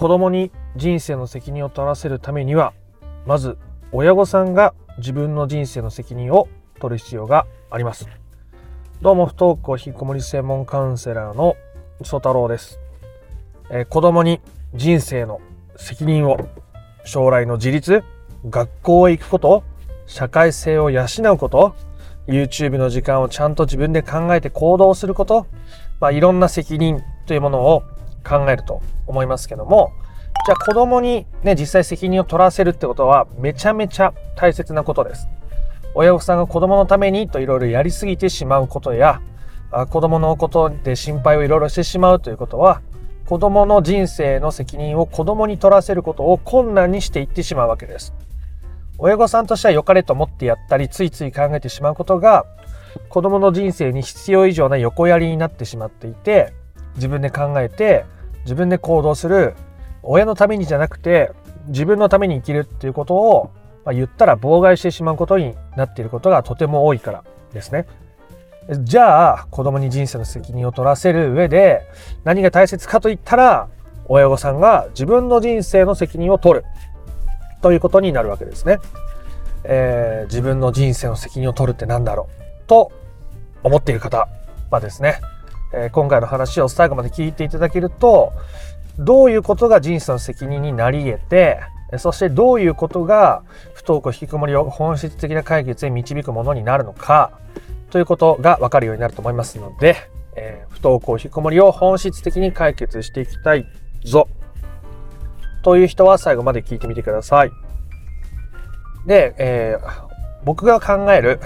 子供に人生の責任を取らせるためにはまず親御さんが自分の人生の責任を取る必要があります。どうも不登校引きこもり専門カウンセラーの曽太郎です、えー、子供に人生の責任を将来の自立学校へ行くこと社会性を養うこと YouTube の時間をちゃんと自分で考えて行動すること、まあ、いろんな責任というものを考えると思いますけどもじゃあ子供にね実際責任を取らせるってことはめちゃめちゃ大切なことです。親御さんが子供のためにといろいろやりすぎてしまうことや子供のことで心配をいろいろしてしまうということは子供の人生の責任を子供に取らせることを困難にしていってしまうわけです。親御さんとしては良かれと思ってやったりついつい考えてしまうことが子供の人生に必要以上な横やりになってしまっていて自分で考えて自分で行動する親のためにじゃなくて自分のために生きるっていうことを、まあ、言ったら妨害してしまうことになっていることがとても多いからですね。じゃあ子供に人生の責任を取らせる上で何が大切かといったら親御さんが自分の人生の責任を取るということになるわけですね。えー、自分の人生の責任を取るって何だろう？と思っている方はですね、えー、今回の話を最後まで聞いていただけるとどういうことが人生の責任になり得てそしてどういうことが不登校引きこもりを本質的な解決へ導くものになるのかということがわかるようになると思いますので、えー、不登校引きこもりを本質的に解決していきたいぞという人は最後まで聞いてみてください。で、えー、僕が考える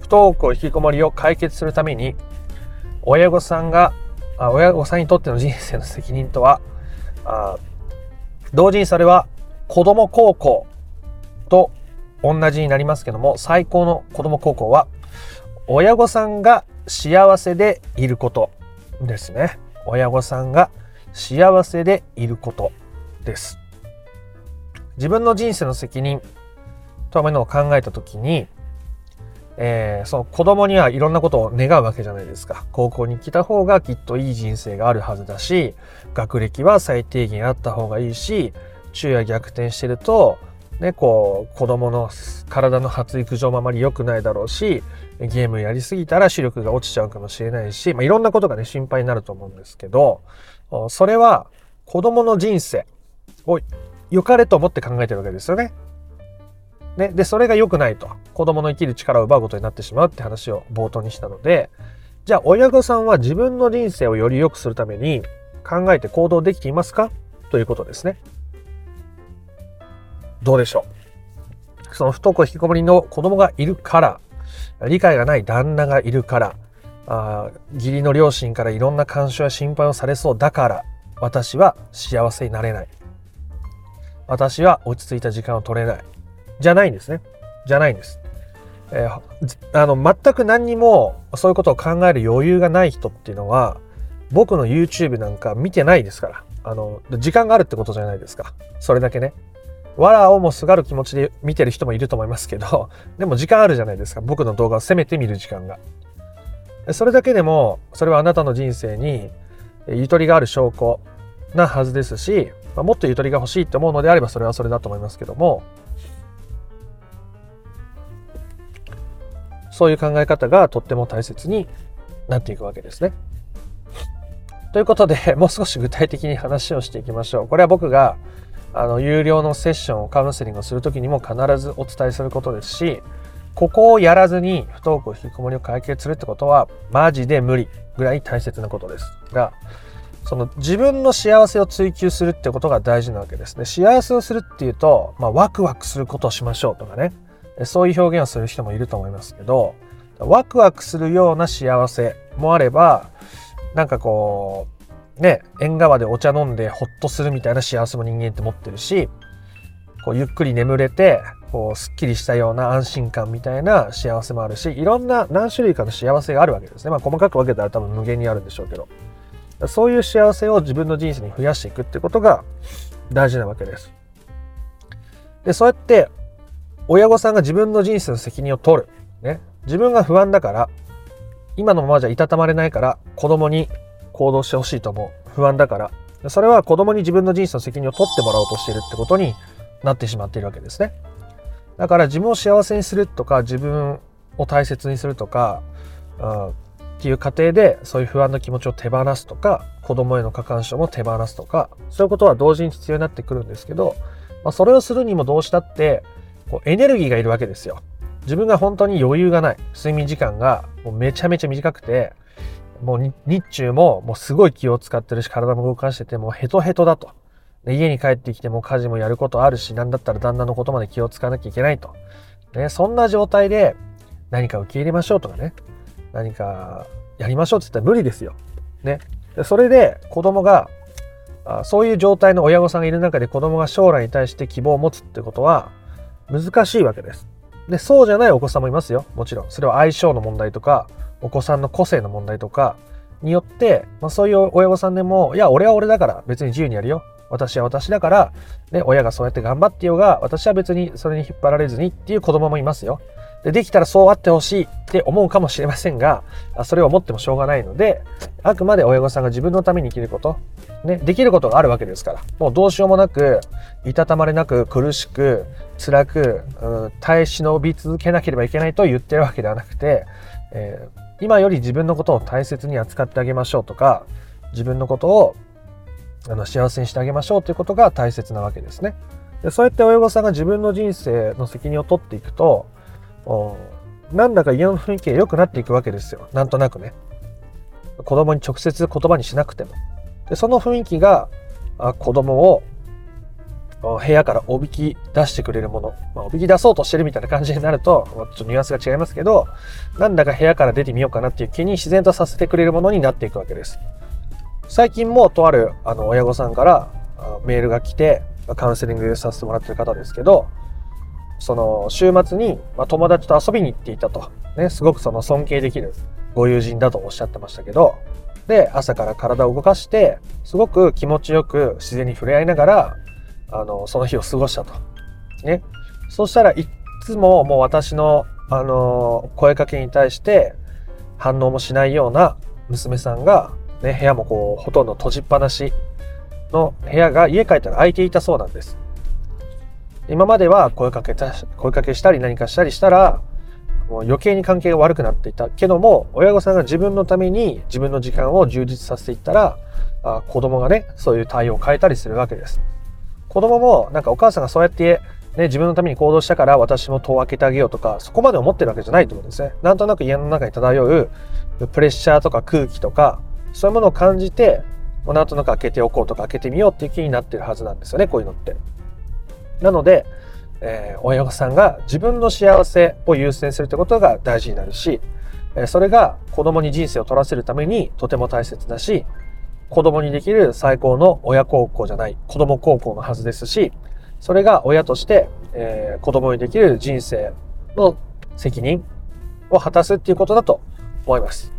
不登校引きこもりを解決するために親御さんがあ親御さんにとっての人生の責任とはあ同時にそれは子供高校と同じになりますけども最高の子供高校は親御さんが幸せでいることですね。親御さんが幸せでいることです。自分の人生の責任というのを考えた時にえー、その子供にはいろんなことを願うわけじゃないですか。高校に来た方がきっといい人生があるはずだし、学歴は最低限あった方がいいし、昼夜逆転してると、ね、こう、子供の体の発育上もあまり良くないだろうし、ゲームやりすぎたら視力が落ちちゃうかもしれないし、まあ、いろんなことがね、心配になると思うんですけど、それは子供の人生を良かれと思って考えてるわけですよね。ね、で、それが良くないと。子供の生きる力を奪うことになってしまうって話を冒頭にしたので、じゃあ親御さんは自分の人生をより良くするために考えて行動できていますか？ということですね。どうでしょう？その不登校引きこもりの子供がいるから、理解がない旦那がいるから、あ義理の両親からいろんな干渉や心配をされそうだから、私は幸せになれない。私は落ち着いた時間を取れない。じゃないんですね。じゃないんです。えー、あの全く何にもそういうことを考える余裕がない人っていうのは僕の YouTube なんか見てないですから。あの時間があるってことじゃないですか。それだけね。わらをもすがる気持ちで見てる人もいると思いますけど でも時間あるじゃないですか。僕の動画をせめて見る時間が。それだけでもそれはあなたの人生にゆとりがある証拠なはずですし、まあ、もっとゆとりが欲しいと思うのであればそれはそれだと思いますけどもそういう考え方がとっても大切になっていくわけですね。ということで、もう少し具体的に話をしていきましょう。これは僕があの有料のセッションをカウンセリングをするときにも必ずお伝えすることですし、ここをやらずに不登校引きこもりを解決するってことはマジで無理ぐらい大切なことですが、その自分の幸せを追求するってことが大事なわけですね。幸せをするっていうと、まあ、ワクワクすることをしましょうとかね。そういう表現をする人もいると思いますけど、ワクワクするような幸せもあれば、なんかこう、ね、縁側でお茶飲んでほっとするみたいな幸せも人間って持ってるし、こうゆっくり眠れて、こうすっきりしたような安心感みたいな幸せもあるし、いろんな何種類かの幸せがあるわけですね。まあ細かく分けたら多分無限にあるんでしょうけど。そういう幸せを自分の人生に増やしていくってことが大事なわけです。で、そうやって親御さんが自分の人生の責任を取る。ね。自分が不安だから、今のままじゃいたたまれないから、子供に行動してほしいと思う。不安だから、それは子供に自分の人生の責任を取ってもらおうとしているってことになってしまっているわけですね。だから自分を幸せにするとか自分を大切にするとか、うん、っていう過程でそういう不安の気持ちを手放すとか子供への過干渉も手放すとかそういうことは同時に必要になってくるんですけど、まあ、それをするにもどうしたってこうエネルギーがいるわけですよ。自分が本当に余裕がない睡眠時間がもうめちゃめちゃ短くてもう日中ももうすごい気を使ってるし体も動かしててもうヘトヘトだと。で家に帰ってきても家事もやることあるし、なんだったら旦那のことまで気を使わなきゃいけないと。ね、そんな状態で何か受け入れましょうとかね、何かやりましょうって言ったら無理ですよ。ね。でそれで子供がそういう状態の親御さんがいる中で子供が将来に対して希望を持つってことは難しいわけです。で、そうじゃないお子さんもいますよ。もちろん。それは相性の問題とか、お子さんの個性の問題とかによって、まあ、そういう親御さんでも、いや、俺は俺だから別に自由にやるよ。私は私だから、ね、親がそうやって頑張ってようが、私は別にそれに引っ張られずにっていう子供もいますよ。で、できたらそうあってほしいって思うかもしれませんが、それを思ってもしょうがないので、あくまで親御さんが自分のために生きること、ね、できることがあるわけですから、もうどうしようもなく、いたたまれなく苦しく、辛く、うん、耐え忍び続けなければいけないと言ってるわけではなくて、えー今より自分のことを大切に扱ってあげましょうとか自分のことをあの幸せにしてあげましょうということが大切なわけですね。でそうやって親御さんが自分の人生の責任を取っていくとなんだか家の雰囲気が良くなっていくわけですよなんとなくね。子供に直接言葉にしなくても。でその雰囲気が子供を部屋からおびき出してくれるもの、まあ、おびき出そうとしてるみたいな感じになると、ちょっとニュアンスが違いますけど、なんだか部屋から出てみようかなっていう気に自然とさせてくれるものになっていくわけです。最近もとあるあの親御さんからメールが来て、カウンセリングさせてもらってる方ですけど、その週末に、ま友達と遊びに行っていたと。ね、すごくその尊敬できるご友人だとおっしゃってましたけど、で、朝から体を動かして、すごく気持ちよく自然に触れ合いながら、あの、その日を過ごしたと。ね。そしたらいつももう私の、あの、声かけに対して反応もしないような娘さんが、ね、部屋もこう、ほとんど閉じっぱなしの部屋が家帰ったら空いていたそうなんです。今までは声かけた、声かけしたり何かしたりしたら、もう余計に関係が悪くなっていたけども、親御さんが自分のために自分の時間を充実させていったら、あ子供がね、そういう対応を変えたりするわけです。子供もなんかお母さんがそうやってね、自分のために行動したから私も戸を開けてあげようとか、そこまで思ってるわけじゃないと思うんですね。なんとなく家の中に漂うプレッシャーとか空気とか、そういうものを感じて、もうなんとなく開けておこうとか開けてみようっていう気になってるはずなんですよね、こういうのって。なので、えー、親御さんが自分の幸せを優先するってことが大事になるし、えそれが子供に人生を取らせるためにとても大切だし、子供にできる最高の親孝行じゃない、子供孝行のはずですし、それが親として、えー、子供にできる人生の責任を果たすっていうことだと思います。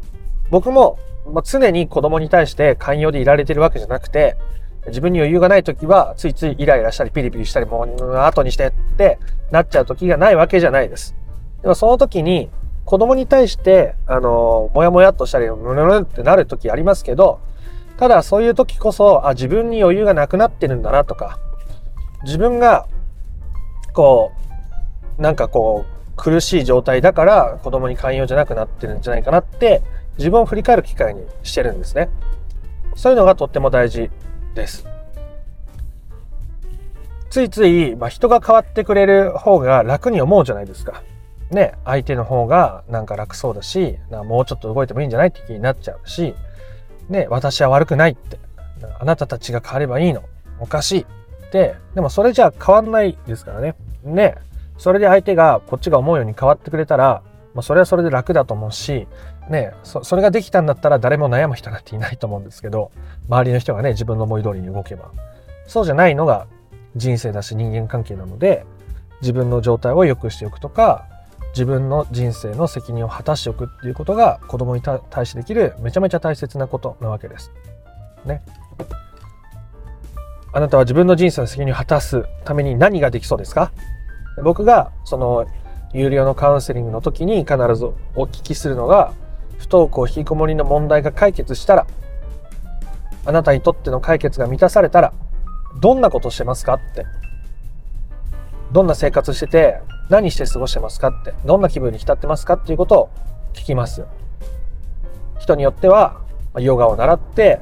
僕も、まあ、常に子供に対して寛容でいられてるわけじゃなくて、自分に余裕がない時はついついイライラしたりピリピリしたりもう後にしてってなっちゃう時がないわけじゃないです。でもその時に子供に対して、あの、もやもやっとしたり、ムルルってなる時ありますけど、ただそういう時こそ、あ、自分に余裕がなくなってるんだなとか、自分が、こう、なんかこう、苦しい状態だから子供に寛容じゃなくなってるんじゃないかなって自分を振り返る機会にしてるんですね。そういうのがとっても大事です。ついつい、まあ、人が変わってくれる方が楽に思うじゃないですか。ね、相手の方がなんか楽そうだし、もうちょっと動いてもいいんじゃないって気になっちゃうし、ね、私は悪くないって、あなたたちが変わればいいの、おかしいって、でもそれじゃ変わんないですからね。ね、それで相手がこっちが思うように変わってくれたら、まあ、それはそれで楽だと思うし、ねそ、それができたんだったら誰も悩む人なんていないと思うんですけど、周りの人がね、自分の思い通りに動けば。そうじゃないのが人生だし人間関係なので、自分の状態を良くしておくとか、自分の人生の責任を果たしておくっていうことが子供に対してできるめちゃめちゃ大切なことなわけです。ね。あなたは自分の人生の責任を果たすために何ができそうですか？僕がその有料のカウンセリングの時に必ずお聞きするのが不登校引きこもりの問題が解決したらあなたにとっての解決が満たされたらどんなことしてますかって。どんな生活してて何して過ごしてますかって。どんな気分に浸ってますかっていうことを聞きます人によってはヨガを習って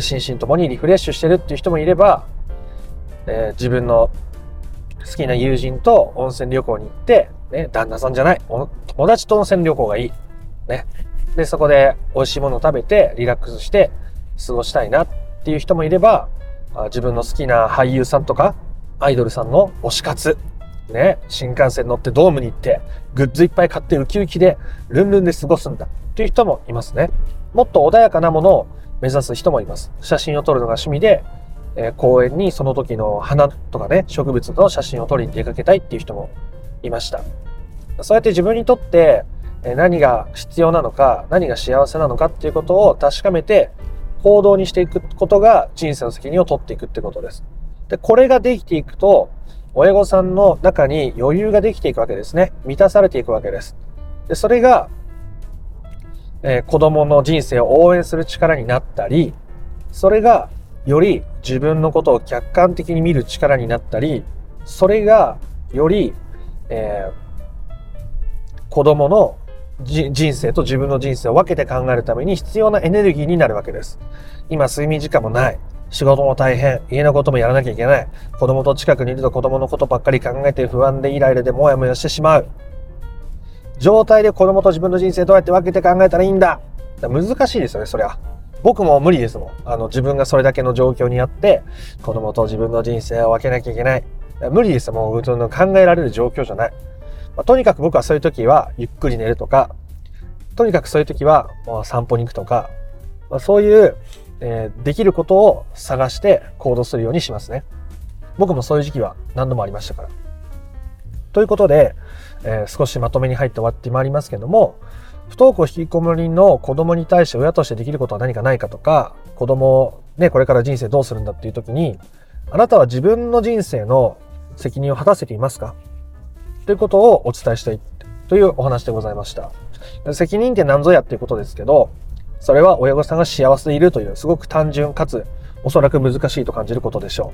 心身ともにリフレッシュしてるっていう人もいれば、えー、自分の好きな友人と温泉旅行に行って、ね、旦那さんじゃない、友達と温泉旅行がいい。ね。で、そこで美味しいものを食べてリラックスして過ごしたいなっていう人もいれば、自分の好きな俳優さんとかアイドルさんの推し活、ね、新幹線乗ってドームに行って、グッズいっぱい買ってウキウキでルンルンで過ごすんだっていう人もいますね。もっと穏やかなものを目指す人もいます。写真を撮るのが趣味で、えー、公園にその時の花とかね、植物の写真を撮りに出かけたいっていう人もいました。そうやって自分にとって何が必要なのか、何が幸せなのかっていうことを確かめて行動にしていくことが人生の責任を取っていくってことです。で、これができていくと、親御さんの中に余裕ができていくわけですね。満たされていくわけです。で、それが、えー、子供の人生を応援する力になったり、それがより自分のことを客観的に見る力になったり、それがより、えー、子供の人生と自分の人生を分けて考えるために必要なエネルギーになるわけです。今睡眠時間もない。仕事も大変。家のこともやらなきゃいけない。子供と近くにいると子供のことばっかり考えて不安でイライラでモヤモヤしてしまう。状態で子供と自分の人生どうやって分けて考えたらいいんだ難しいですよね、そりゃ。僕も無理ですもん。あの、自分がそれだけの状況にあって、子供と自分の人生を分けなきゃいけない。無理ですもう、考えられる状況じゃない。まあ、とにかく僕はそういう時はゆっくり寝るとか、とにかくそういう時は散歩に行くとか、まあ、そういう、えー、できることを探して行動するようにしますね。僕もそういう時期は何度もありましたから。ということで、えー、少しまとめに入って終わってまいりますけども、不登校引きこもりの子供に対して親としてできることは何かないかとか、子供、ね、これから人生どうするんだっていう時に、あなたは自分の人生の責任を果たせていますか？ということをお伝えしたいというお話でございました。責任って何ぞやっていうことですけど、それは親御さんが幸せでいるというすごく単純かつおそらく難しいと感じることでしょ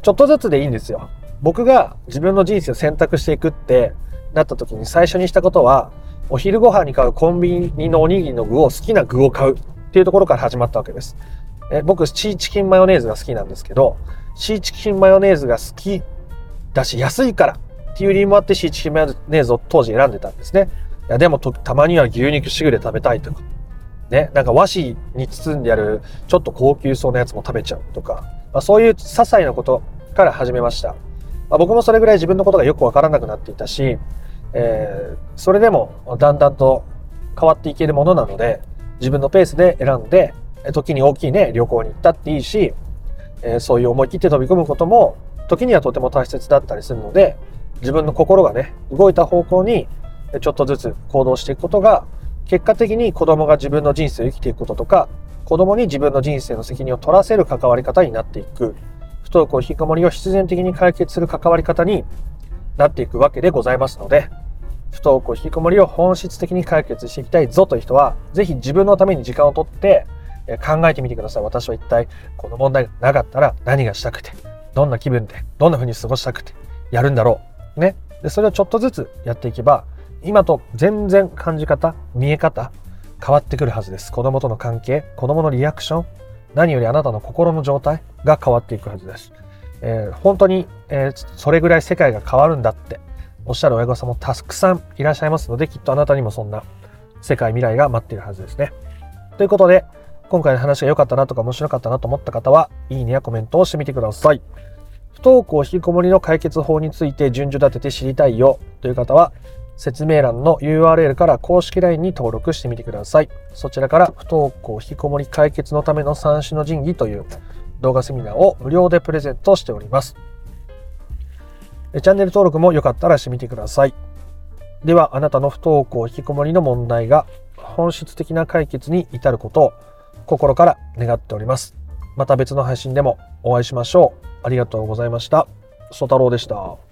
う。ちょっとずつでいいんですよ。僕が自分の人生を選択していくってなった時に最初にしたことは、お昼ご飯に買うコンビニのおにぎりの具を好きな具を買うっていうところから始まったわけです。え僕、チーチキンマヨネーズが好きなんですけど、シーチキンマヨネーズが好きだし安いからっていう理由もあってシーチキンマヨネーズを当時選んでたんですね。いやでもたまには牛肉しぐれ食べたいとか、ね、なんか和紙に包んであるちょっと高級そうなやつも食べちゃうとか、まあ、そういう些細なことから始めました。まあ、僕もそれぐらい自分のことがよくわからなくなっていたし、えー、それでもだんだんと変わっていけるものなので、自分のペースで選んで、時に大きいね、旅行に行ったっていいし、えー、そういう思い切って飛び込むことも、時にはとても大切だったりするので、自分の心がね、動いた方向にちょっとずつ行動していくことが、結果的に子供が自分の人生を生きていくこととか、子供に自分の人生の責任を取らせる関わり方になっていく、不登校引きこもりを必然的に解決する関わり方になっていくわけでございますので、不登校引きこもりを本質的に解決していきたいぞという人は、ぜひ自分のために時間をとって考えてみてください。私は一体この問題がなかったら何がしたくて、どんな気分で、どんな風に過ごしたくてやるんだろう。ね。で、それをちょっとずつやっていけば、今と全然感じ方、見え方、変わってくるはずです。子供との関係、子供のリアクション、何よりあなたの心の状態が変わっていくはずです。えー、本当に、えー、それぐらい世界が変わるんだっておっしゃる親御さんもたくさんいらっしゃいますので、きっとあなたにもそんな世界未来が待っているはずですね。ということで、今回の話が良かったなとか面白かったなと思った方は、いいねやコメントをしてみてください。不登校引きこもりの解決法について順序立てて知りたいよという方は、説明欄の URL から公式 LINE に登録してみてください。そちらから不登校引きこもり解決のための三種の神器という動画セミナーを無料でプレゼントしております。チャンネル登録もよかったらしてみてください。では、あなたの不登校引きこもりの問題が本質的な解決に至ることを心から願っております。また別の配信でもお会いしましょう。ありがとうございました。曽太郎でした。